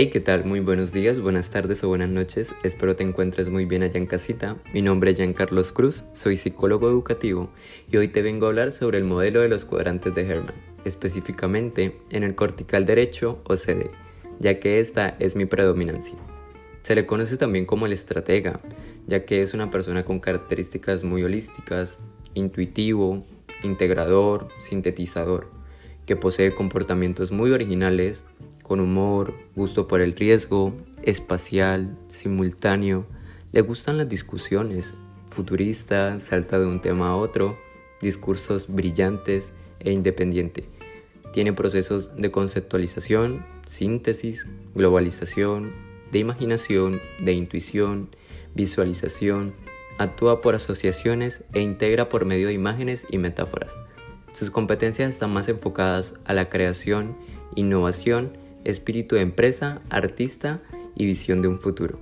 Hey, ¿qué tal? Muy buenos días, buenas tardes o buenas noches. Espero te encuentres muy bien allá en casita. Mi nombre es Jean Carlos Cruz, soy psicólogo educativo y hoy te vengo a hablar sobre el modelo de los cuadrantes de Herman, específicamente en el cortical derecho o CD, ya que esta es mi predominancia. Se le conoce también como el estratega, ya que es una persona con características muy holísticas, intuitivo, integrador, sintetizador, que posee comportamientos muy originales, con humor, gusto por el riesgo, espacial, simultáneo, le gustan las discusiones, futurista, salta de un tema a otro, discursos brillantes e independiente. Tiene procesos de conceptualización, síntesis, globalización, de imaginación, de intuición, visualización, actúa por asociaciones e integra por medio de imágenes y metáforas. Sus competencias están más enfocadas a la creación, innovación espíritu de empresa, artista y visión de un futuro.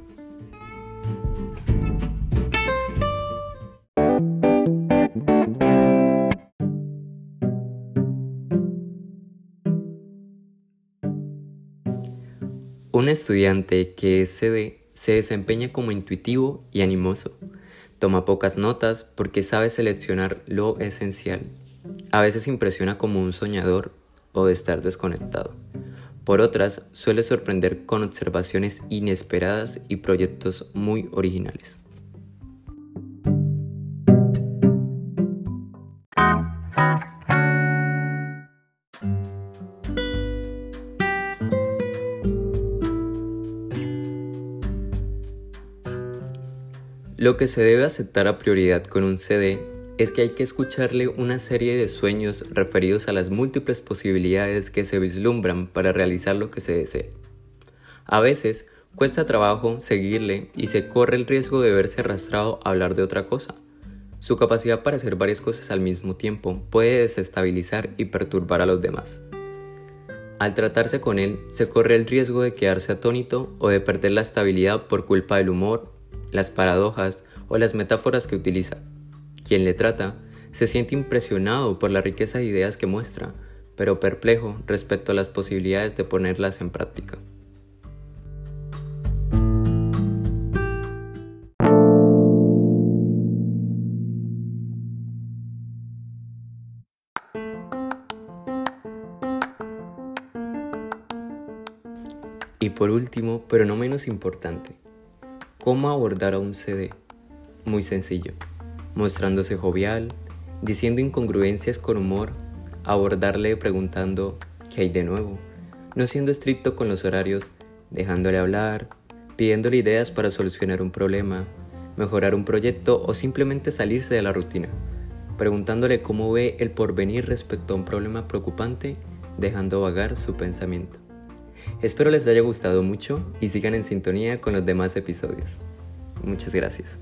Un estudiante que es CD se desempeña como intuitivo y animoso. Toma pocas notas porque sabe seleccionar lo esencial. A veces impresiona como un soñador o de estar desconectado. Por otras, suele sorprender con observaciones inesperadas y proyectos muy originales. Lo que se debe aceptar a prioridad con un CD es que hay que escucharle una serie de sueños referidos a las múltiples posibilidades que se vislumbran para realizar lo que se desea. A veces cuesta trabajo seguirle y se corre el riesgo de verse arrastrado a hablar de otra cosa. Su capacidad para hacer varias cosas al mismo tiempo puede desestabilizar y perturbar a los demás. Al tratarse con él, se corre el riesgo de quedarse atónito o de perder la estabilidad por culpa del humor, las paradojas o las metáforas que utiliza quien le trata se siente impresionado por la riqueza de ideas que muestra, pero perplejo respecto a las posibilidades de ponerlas en práctica. Y por último, pero no menos importante, ¿cómo abordar a un CD? Muy sencillo mostrándose jovial, diciendo incongruencias con humor, abordarle preguntando ¿qué hay de nuevo? No siendo estricto con los horarios, dejándole hablar, pidiéndole ideas para solucionar un problema, mejorar un proyecto o simplemente salirse de la rutina, preguntándole cómo ve el porvenir respecto a un problema preocupante, dejando vagar su pensamiento. Espero les haya gustado mucho y sigan en sintonía con los demás episodios. Muchas gracias.